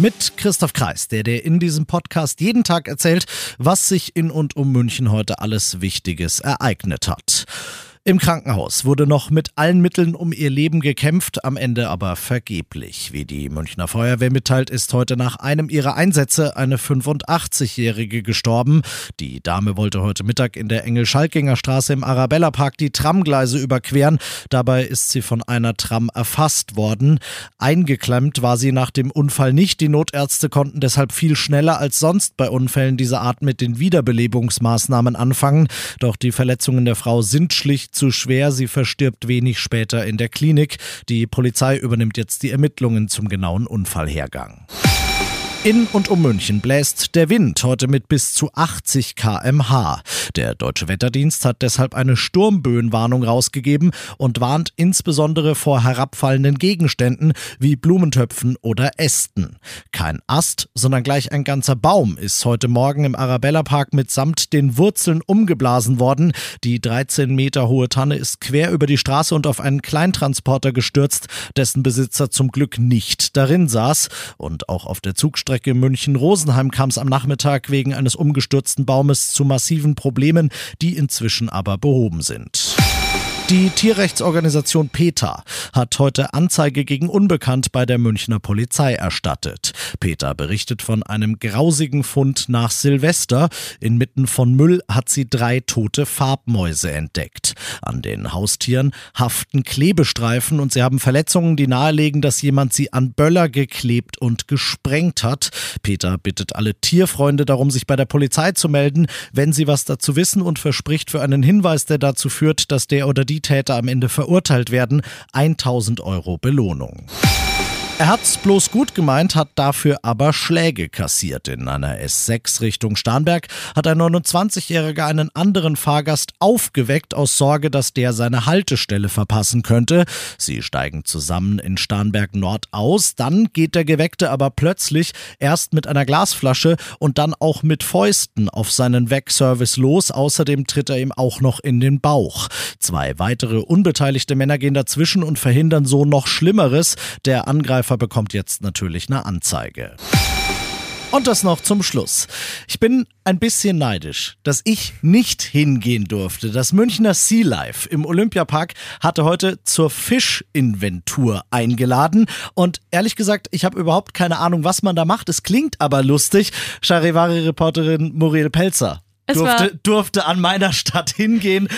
Mit Christoph Kreis, der dir in diesem Podcast jeden Tag erzählt, was sich in und um München heute alles Wichtiges ereignet hat. Im Krankenhaus wurde noch mit allen Mitteln um ihr Leben gekämpft, am Ende aber vergeblich. Wie die Münchner Feuerwehr mitteilt, ist heute nach einem ihrer Einsätze eine 85-Jährige gestorben. Die Dame wollte heute Mittag in der Engel-Schalkinger Straße im Arabella Park die Tramgleise überqueren. Dabei ist sie von einer Tram erfasst worden. Eingeklemmt war sie nach dem Unfall nicht. Die Notärzte konnten deshalb viel schneller als sonst bei Unfällen dieser Art mit den Wiederbelebungsmaßnahmen anfangen. Doch die Verletzungen der Frau sind schlicht zu schwer. Sie verstirbt wenig später in der Klinik. Die Polizei übernimmt jetzt die Ermittlungen zum genauen Unfallhergang. In und um München bläst der Wind heute mit bis zu 80 kmh. Der Deutsche Wetterdienst hat deshalb eine Sturmböenwarnung rausgegeben und warnt insbesondere vor herabfallenden Gegenständen wie Blumentöpfen oder Ästen. Kein Ast, sondern gleich ein ganzer Baum ist heute Morgen im Arabella Park mitsamt den Wurzeln umgeblasen worden. Die 13 Meter hohe Tanne ist quer über die Straße und auf einen Kleintransporter gestürzt, dessen Besitzer zum Glück nicht darin saß. Und auch auf der Zugstrecke Strecke München-Rosenheim kam es am Nachmittag wegen eines umgestürzten Baumes zu massiven Problemen, die inzwischen aber behoben sind. Die Tierrechtsorganisation PETA hat heute Anzeige gegen Unbekannt bei der Münchner Polizei erstattet. PETA berichtet von einem grausigen Fund nach Silvester. Inmitten von Müll hat sie drei tote Farbmäuse entdeckt. An den Haustieren haften Klebestreifen und sie haben Verletzungen, die nahelegen, dass jemand sie an Böller geklebt und gesprengt hat. PETA bittet alle Tierfreunde darum, sich bei der Polizei zu melden, wenn sie was dazu wissen und verspricht für einen Hinweis, der dazu führt, dass der oder die die Täter am Ende verurteilt werden, 1000 Euro Belohnung. Er hat's bloß gut gemeint, hat dafür aber Schläge kassiert. In einer S6 Richtung Starnberg hat ein 29-Jähriger einen anderen Fahrgast aufgeweckt aus Sorge, dass der seine Haltestelle verpassen könnte. Sie steigen zusammen in Starnberg Nord aus. Dann geht der Geweckte aber plötzlich erst mit einer Glasflasche und dann auch mit Fäusten auf seinen Wegservice los. Außerdem tritt er ihm auch noch in den Bauch. Zwei weitere unbeteiligte Männer gehen dazwischen und verhindern so noch Schlimmeres. Der Angreifer Angreifer bekommt jetzt natürlich eine Anzeige. Und das noch zum Schluss. Ich bin ein bisschen neidisch, dass ich nicht hingehen durfte. Das Münchner Sea Life im Olympiapark hatte heute zur Fischinventur eingeladen. Und ehrlich gesagt, ich habe überhaupt keine Ahnung, was man da macht. Es klingt aber lustig. Charivari-Reporterin Muriel Pelzer durfte, durfte an meiner Stadt hingehen.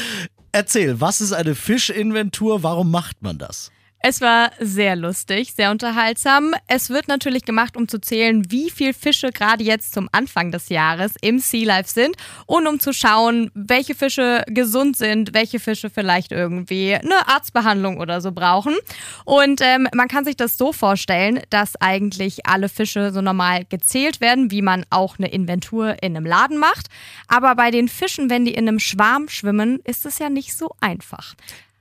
Erzähl, was ist eine Fischinventur? Warum macht man das? Es war sehr lustig, sehr unterhaltsam. Es wird natürlich gemacht, um zu zählen, wie viele Fische gerade jetzt zum Anfang des Jahres im Sea Life sind und um zu schauen, welche Fische gesund sind, welche Fische vielleicht irgendwie eine Arztbehandlung oder so brauchen. Und ähm, man kann sich das so vorstellen, dass eigentlich alle Fische so normal gezählt werden, wie man auch eine Inventur in einem Laden macht. Aber bei den Fischen, wenn die in einem Schwarm schwimmen, ist es ja nicht so einfach.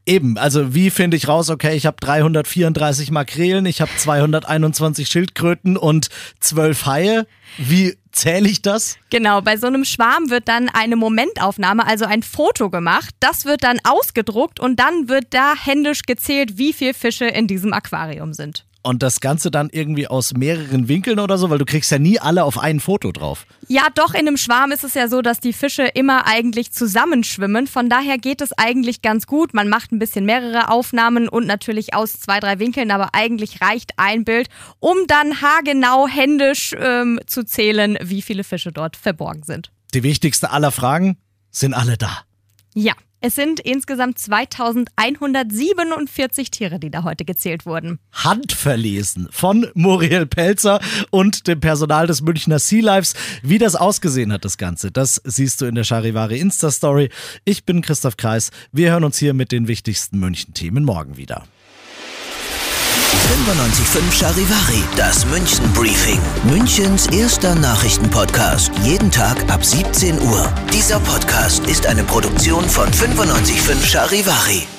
Eben, also wie finde ich raus, okay, ich habe 334 Makrelen, ich habe 221 Schildkröten und 12 Haie. Wie zähle ich das? Genau, bei so einem Schwarm wird dann eine Momentaufnahme, also ein Foto gemacht. Das wird dann ausgedruckt und dann wird da händisch gezählt, wie viele Fische in diesem Aquarium sind. Und das Ganze dann irgendwie aus mehreren Winkeln oder so, weil du kriegst ja nie alle auf ein Foto drauf. Ja, doch, in einem Schwarm ist es ja so, dass die Fische immer eigentlich zusammenschwimmen. Von daher geht es eigentlich ganz gut. Man macht ein bisschen mehrere Aufnahmen und natürlich aus zwei, drei Winkeln, aber eigentlich reicht ein Bild, um dann haargenau händisch ähm, zu zählen, wie viele Fische dort verborgen sind. Die wichtigste aller Fragen, sind alle da? Ja. Es sind insgesamt 2147 Tiere, die da heute gezählt wurden. Handverlesen von Muriel Pelzer und dem Personal des Münchner Sea Lives. Wie das ausgesehen hat, das Ganze, das siehst du in der Charivari Insta-Story. Ich bin Christoph Kreis. Wir hören uns hier mit den wichtigsten München-Themen morgen wieder. 95.5 Charivari, das München Briefing. Münchens erster Nachrichtenpodcast. Jeden Tag ab 17 Uhr. Dieser Podcast ist eine Produktion von 95.5 Charivari.